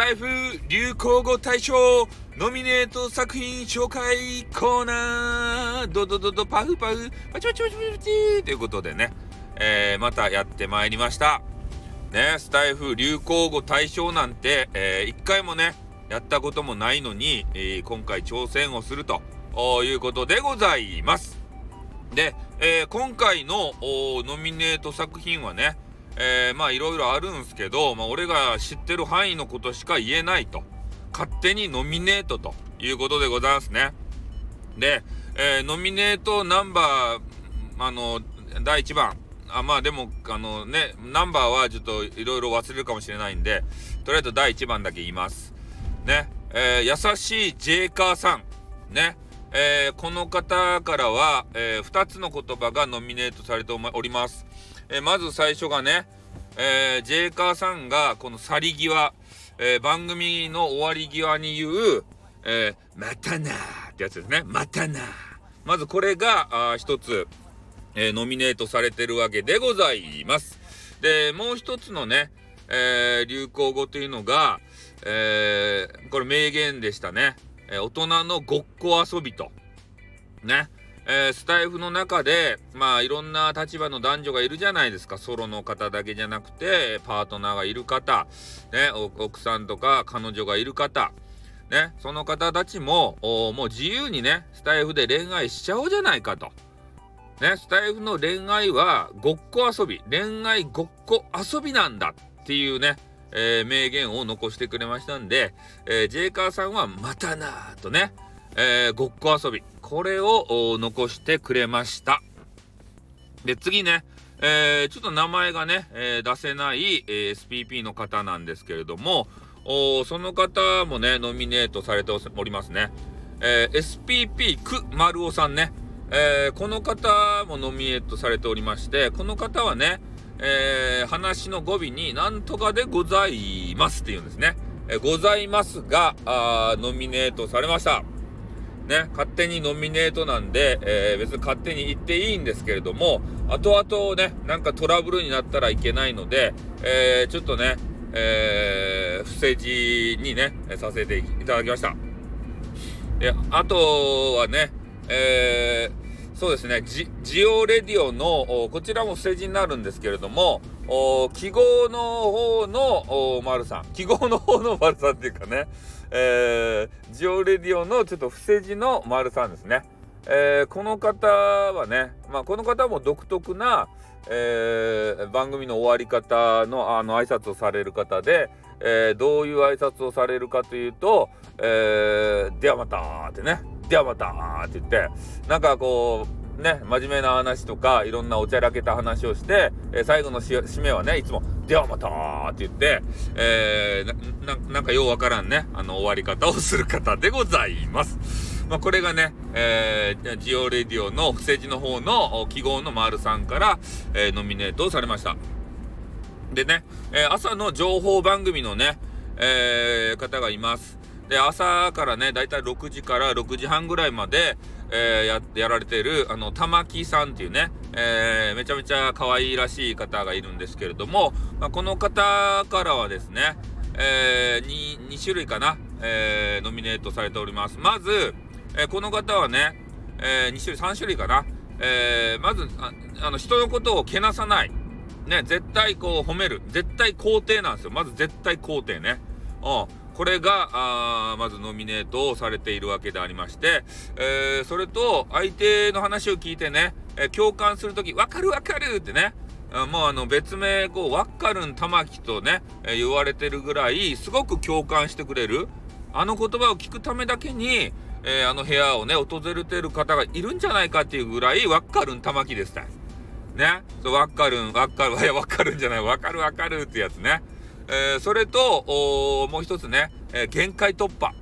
タイフ流行語大賞ノミネート作品紹介コーナー。ドドドドパフパフ。パチパチパチパチということでね、えー、またやってまいりました。ね、スタイフ流行語大賞なんて、えー、一回もね、やったこともないのに、えー、今回挑戦をすると。いうことでございます。で、えー、今回のノミネート作品はね、えー、まあいろいろあるんすけど、まあ俺が知ってる範囲のことしか言えないと。勝手にノミネートということでございますね。で、えー、ノミネートナンバー、あの、第1番。あまあでも、あのね、ナンバーはちょっといろいろ忘れるかもしれないんで、とりあえず第1番だけ言います。ね、えー、優しいジェイカーさん。ね、えー、この方からは、えー、2つの言葉がノミネートされております。えまず最初がね、え、ジェイカーさんがこの去り際、え、番組の終わり際に言う、え、またなーってやつですね。またなー。まずこれが、あ一つ、え、ノミネートされてるわけでございます。で、もう一つのね、え、流行語というのが、え、これ名言でしたね。え、大人のごっこ遊びと。ね。えー、スタイフの中で、まあいろんな立場の男女がいるじゃないですか。ソロの方だけじゃなくて、パートナーがいる方、ね、奥さんとか彼女がいる方、ね、その方たちも、もう自由にね、スタイフで恋愛しちゃおうじゃないかと。ね、スタイフの恋愛はごっこ遊び、恋愛ごっこ遊びなんだっていうね、えー、名言を残してくれましたんで、えー、ジェイカーさんはまたなーとね、えー、ごっこ遊び。これを残してくれました。で、次ね、えー、ちょっと名前がね、えー、出せない、えー、SPP の方なんですけれども、おその方もね、ノミネートされておりますね。え SPP く丸尾さんね、えこの方もノミネートされておりまして、この方はね、え話の語尾になんとかでございますっていうんですね。えございますが、あノミネートされました。ね、勝手にノミネートなんで、えー、別に勝手に言っていいんですけれども、後々ね、なんかトラブルになったらいけないので、えー、ちょっとね、えー、不正字にね、させていただきました。で、あとはね、えー、そうですね、ジジオレディオの、こちらも不正字になるんですけれども、記号の方の丸さん、記号の方の丸さんっていうかね、えー、ジオレディオのちょっと伏せ字の丸さんですね。えー、この方はね、まあ、この方も独特な、えー、番組の終わり方のあの挨拶をされる方で、えー、どういう挨拶をされるかというと、えー、ではまたってね、ではまたって言って、なんかこう、ね、真面目な話とか、いろんなおちゃらけた話をして、え、最後の締めはね、いつも、ではまたって言って、えー、な、なんかようわからんね、あの、終わり方をする方でございます。まあ、これがね、えー、ジオレディオの不正字の方の記号の丸さんから、えー、ノミネートされました。でね、えー、朝の情報番組のね、えー、方がいます。で、朝からね、だいたい6時から6時半ぐらいまで、えー、や、やられている、あの、玉木さんっていうね、えー、めちゃめちゃ可愛いらしい方がいるんですけれども、まあ、この方からはですね、えー、2、2種類かな、えー、ノミネートされております。まず、えー、この方はね、えー、2種類、3種類かな、えー、まずあ、あの、人のことをけなさない。ね、絶対こう褒める。絶対肯定なんですよ。まず絶対肯定ね。うん。これが、あまずノミネートをされているわけでありまして、えー、それと、相手の話を聞いてね、えー、共感するとき、わかるわかるってね、もうあの別名、こう、わっかるん玉木とね、えー、言われてるぐらい、すごく共感してくれる。あの言葉を聞くためだけに、えー、あの部屋をね、訪れてる方がいるんじゃないかっていうぐらい、わっかるん玉木ですね。ね。そう、わかるん、わかる、いや、わかるんじゃない、わかるわかるってやつね。えー、それと、もう一つね、えー、限界突破。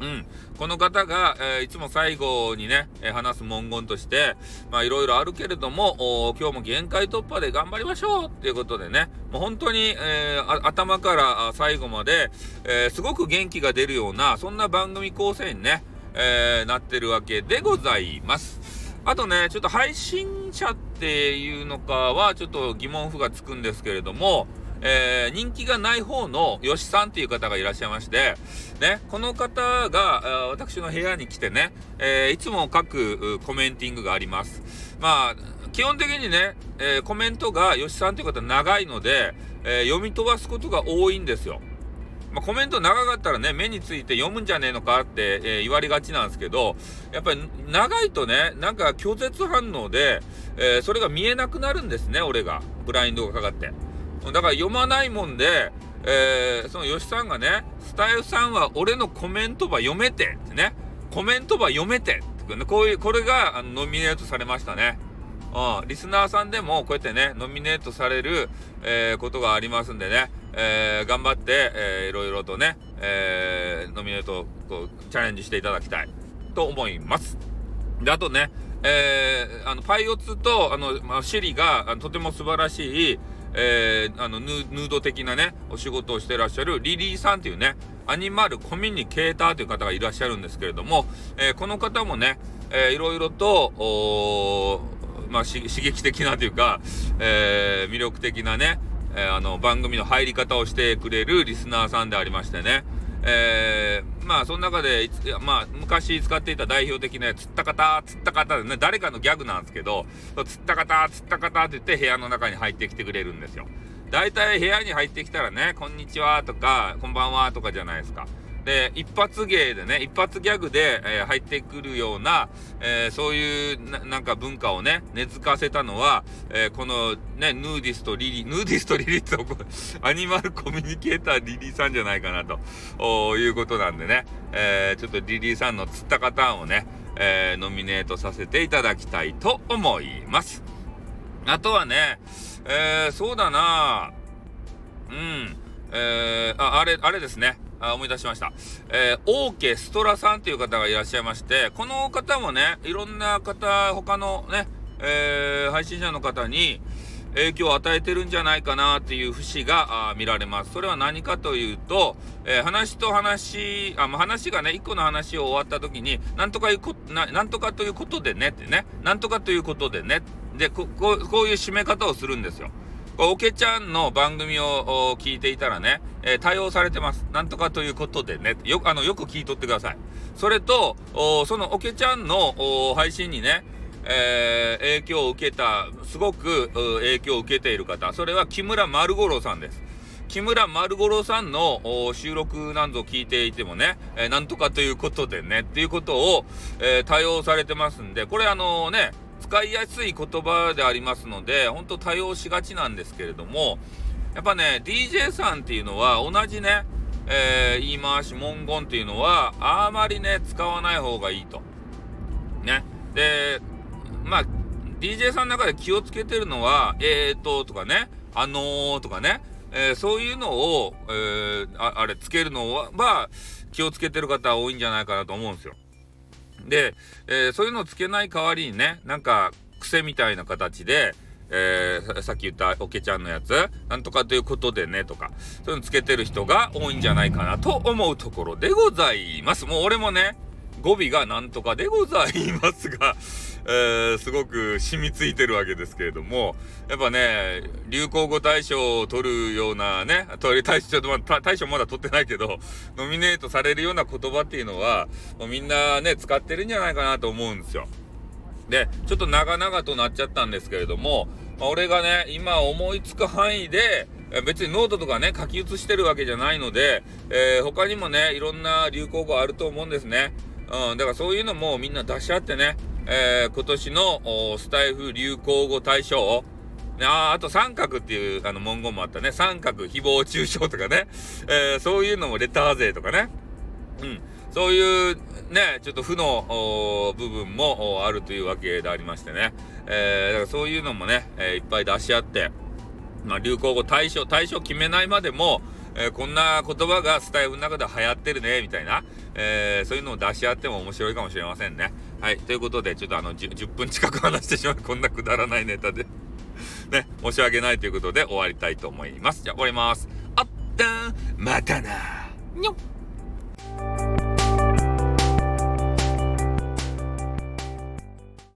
うん。この方が、えー、いつも最後にね、えー、話す文言として、まあいろいろあるけれども、今日も限界突破で頑張りましょうっていうことでね、もう本当に、えー、頭から最後まで、えすごく元気が出るような、そんな番組構成にね、えなってるわけでございます。あとね、ちょっと配信者っていうのかは、ちょっと疑問符がつくんですけれども、えー、人気がない方の吉さんっていう方がいらっしゃいまして、ね、この方が、私の部屋に来てね、えー、いつも書くコメンティングがあります。まあ、基本的にね、えー、コメントが吉さんという方長いので、え読み飛ばすことが多いんですよ。まあ、コメント長かったらね、目について読むんじゃねえのかって、えー、言われがちなんですけど、やっぱり長いとね、なんか拒絶反応で、えー、それが見えなくなるんですね、俺が。ブラインドがかかって。だから読まないもんで、えー、その吉さんがね、スタイフさんは俺のコメントば読めてってね、コメントば読めてってこういう、これがあのノミネートされましたね。うん、リスナーさんでもこうやってね、ノミネートされる、えー、ことがありますんでね、えー、頑張って、えー、いろいろとね、えー、ノミネートこうチャレンジしていただきたいと思います。で、あとね、えー、あの、パイオツと、あの、まあ、シリが、とても素晴らしい、えー、あのヌ、ード的なね、お仕事をしてらっしゃるリリーさんっていうね、アニマルコミュニケーターという方がいらっしゃるんですけれども、えー、この方もね、えー、いろいろと、まあ、刺激的なというか、えー、魅力的なね、え、あの、番組の入り方をしてくれるリスナーさんでありましてね。えー、まあ、その中で、まあ、昔使っていた代表的な、つったかた、つった方でね、誰かのギャグなんですけど、つったかた、つったかたって言って部屋の中に入ってきてくれるんですよ。大体部屋に入ってきたらね、こんにちはとか、こんばんはとかじゃないですか。で、一発芸でね、一発ギャグで、えー、入ってくるような、えー、そういうな、んか文化をね、根付かせたのは、えー、このね、ヌーディストリリ、ヌーディストリリーって アニマルコミュニケーターリリーさんじゃないかなということなんでね、えちょっとリリーさんのつったかたをね、えノミネートさせていただきたいと思います。あとはね、えそうだなうん、えあ、あれ、あれですね。あ思い出しました。えー、オーケストラさんという方がいらっしゃいまして、この方もね、いろんな方、他のね、えー、配信者の方に影響を与えてるんじゃないかなっていう節が見られます。それは何かというと、えー、話と話、あ、まあ、話がね、一個の話を終わった時に、なんとかいうこな、なんとかということでねってね、なんとかということでね、で、こここういう締め方をするんですよ。おけちゃんの番組を聞いていたらね、えー、対応されてます。なんとかということでね、よあのよく聞いとってください。それと、そのおけちゃんの配信にね、えー、影響を受けた、すごく影響を受けている方、それは木村丸五郎さんです。木村丸五郎さんの収録なんぞ聞いていてもね、えー、なんとかということでね、っていうことを、えー、対応されてますんで、これあのね、使いやすい言葉でありますので、本当多用しがちなんですけれども、やっぱね、DJ さんっていうのは同じね、えー、言い回し、文言っていうのは、あまりね、使わない方がいいと。ね。で、まあ、DJ さんの中で気をつけてるのは、えーと、とかね、あのーとかね、えー、そういうのを、えー、ああれ、つけるのは、まあ、気をつけてる方多いんじゃないかなと思うんですよ。で、えー、そういうのをつけない代わりにね、なんか癖みたいな形で、えー、さっき言ったおけちゃんのやつ、なんとかということでね、とか、そういうのつけてる人が多いんじゃないかなと思うところでございます。もう俺もね、語尾がなんとかでございますが、えー、すごく染みついてるわけですけれども、やっぱね、流行語大賞を取るようなね、取り大賞、大賞まだ取ってないけど、ノミネートされるような言葉っていうのは、もうみんなね、使ってるんじゃないかなと思うんですよ。で、ちょっと長々となっちゃったんですけれども、まあ、俺がね、今思いつく範囲で、別にノートとかね、書き写してるわけじゃないので、えー、他にもね、いろんな流行語あると思うんですね。うん、だからそういうのもみんな出し合ってね、えー、今年のスタイフ流行語大賞、ああと三角っていうあの文言もあったね。三角、誹謗中傷とかね。えー、そういうのもレター税とかね。うん。そういうね、ちょっと負の部分もあるというわけでありましてね。えー、だからそういうのもね、えー、いっぱい出し合って、まあ、流行語対象、対象決めないまでも、えー、こんな言葉がスタイルの中で流行ってるね、みたいな、えー、そういうのを出し合っても面白いかもしれませんね。はい。ということで、ちょっとあの10、10分近く話してしまう、こんなくだらないネタで ね、申し訳ないということで終わりたいと思います。じゃあ終わります。あったまたなにょっ